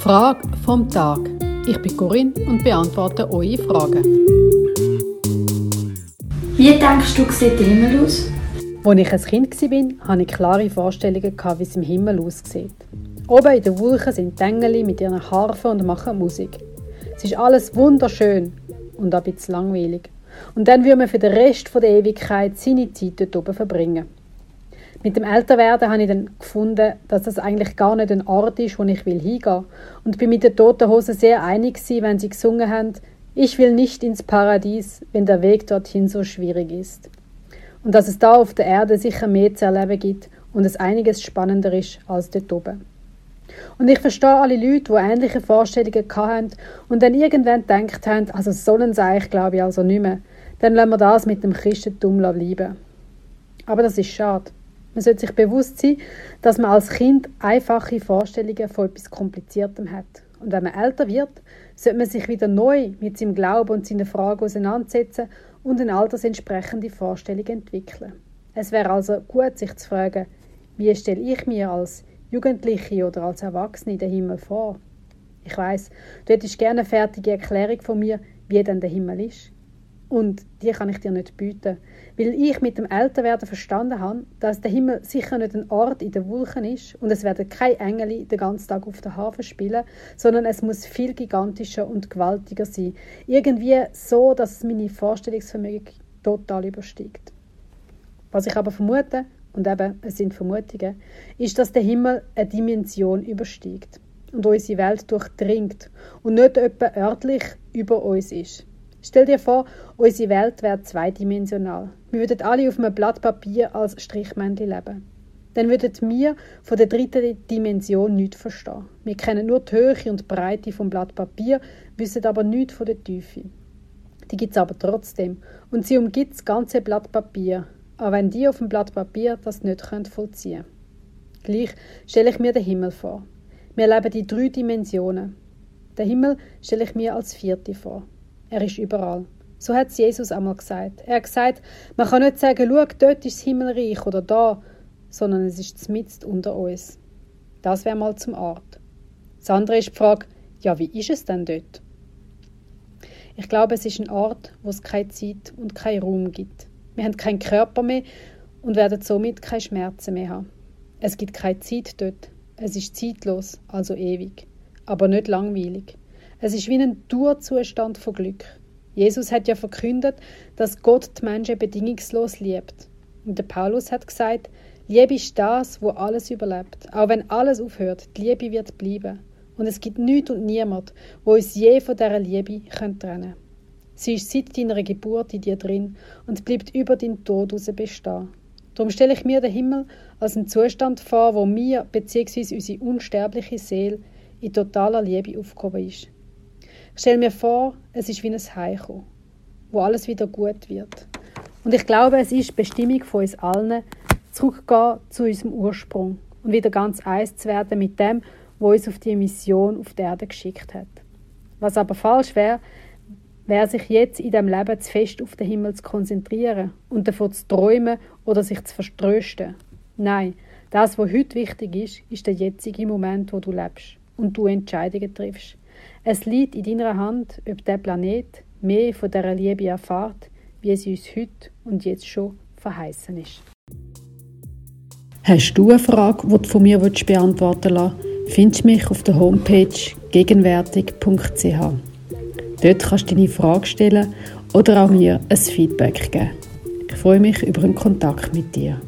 Frage vom Tag. Ich bin Corinne und beantworte eure Fragen. Wie denkst du, sieht der Himmel aus? Als ich ein Kind war, hatte ich klare Vorstellungen, wie es im Himmel aussieht. Oben in den Wolken sind die Engel mit ihren Harfen und machen Musik. Es ist alles wunderschön und ein bisschen langweilig. Und dann würde man für den Rest der Ewigkeit seine Zeit dort oben verbringen. Mit dem Älterwerden habe ich dann gefunden, dass das eigentlich gar nicht ein Ort ist, wo ich will hingehen. Und bin mit den Toten Hosen sehr einig gewesen, wenn sie gesungen haben, ich will nicht ins Paradies, wenn der Weg dorthin so schwierig ist. Und dass es da auf der Erde sicher mehr zu erleben gibt und es einiges spannender ist als dort oben. Und ich verstehe alle Leute, die ähnliche Vorstellungen hatten und dann irgendwann gedacht haben, also sollen sie eigentlich, glaube ich, also nicht mehr. Dann lassen wir das mit dem Christentum bleiben. Aber das ist schade. Man sollte sich bewusst sein, dass man als Kind einfache Vorstellungen von etwas Kompliziertem hat. Und wenn man älter wird, sollte man sich wieder neu mit seinem Glauben und seinen Fragen auseinandersetzen und eine altersentsprechende Vorstellung entwickeln. Es wäre also gut, sich zu fragen, wie stelle ich mir als Jugendliche oder als Erwachsene den Himmel vor? Ich weiß, du hättest gerne eine fertige Erklärung von mir, wie denn der Himmel ist. Und die kann ich dir nicht bieten, weil ich mit dem Älterwerden verstanden habe, dass der Himmel sicher nicht ein Ort in den Wolken ist und es werden keine Engel den ganzen Tag auf der Hafen spielen, sondern es muss viel gigantischer und gewaltiger sein. Irgendwie so, dass es meine Vorstellungsvermögen total übersteigt. Was ich aber vermute, und eben, es sind Vermutungen, ist, dass der Himmel eine Dimension übersteigt und unsere Welt durchdringt und nicht etwa örtlich über uns ist. Stell dir vor, unsere Welt wäre zweidimensional. Wir würden alle auf einem Blatt Papier als Strichmännchen leben. Dann würden wir von der dritten Dimension nichts verstehen. Wir kennen nur die Höhe und die Breite vom Blatt Papier, wissen aber nichts von der Tiefe. Die gibt es aber trotzdem. Und sie umgibt das ganze Blatt Papier. Aber wenn die auf dem Blatt Papier das nicht vollziehen können. Gleich stelle ich mir den Himmel vor. Wir leben in drei Dimensionen. Den Himmel stelle ich mir als vierte vor. Er ist überall. So hat es Jesus einmal gesagt. Er hat gesagt, man kann nicht sagen, schau, dort ist das Himmelreich oder da, sondern es ist mitten unter uns. Das wäre mal zum Ort. Das andere ist die Frage, ja, wie ist es denn dort? Ich glaube, es ist ein Ort, wo es keine Zeit und keinen Raum gibt. Wir haben keinen Körper mehr und werden somit keine Schmerzen mehr haben. Es gibt keine Zeit dort. Es ist zeitlos, also ewig, aber nicht langweilig. Es ist wie ein Durzustand von Glück. Jesus hat ja verkündet, dass Gott die Menschen bedingungslos liebt. Und der Paulus hat gesagt, Liebe ist das, wo alles überlebt. Auch wenn alles aufhört, die Liebe wird bleiben. Und es gibt nichts und niemand, wo uns je von dieser Liebe trennen können. Sie ist seit deiner Geburt in dir drin und bleibt über den Tod heraus bestehen. Darum stelle ich mir den Himmel als einen Zustand vor, wo mir bzw. unsere unsterbliche Seele in totaler Liebe aufgehoben ist. Ich stelle mir vor, es ist wie ein Heimkommen, wo alles wieder gut wird. Und ich glaube, es ist Bestimmung von uns allen, zurückzugehen zu unserem Ursprung und wieder ganz eins zu werden mit dem, wo uns auf die Mission auf die Erde geschickt hat. Was aber falsch wäre, wäre sich jetzt in dem Leben zu fest auf den Himmel zu konzentrieren und davon zu träumen oder sich zu verströsten. Nein, das, was heute wichtig ist, ist der jetzige Moment, wo du lebst und du Entscheidungen triffst. Es liegt in deiner Hand, ob der Planet mehr von dieser Liebe erfahrt, wie es uns heute und jetzt schon verheißen ist. Hast du eine Frage, die du von mir beantworten willst, findest du mich auf der Homepage gegenwärtig.ch. Dort kannst du deine Frage stellen oder auch mir ein Feedback geben. Ich freue mich über einen Kontakt mit dir.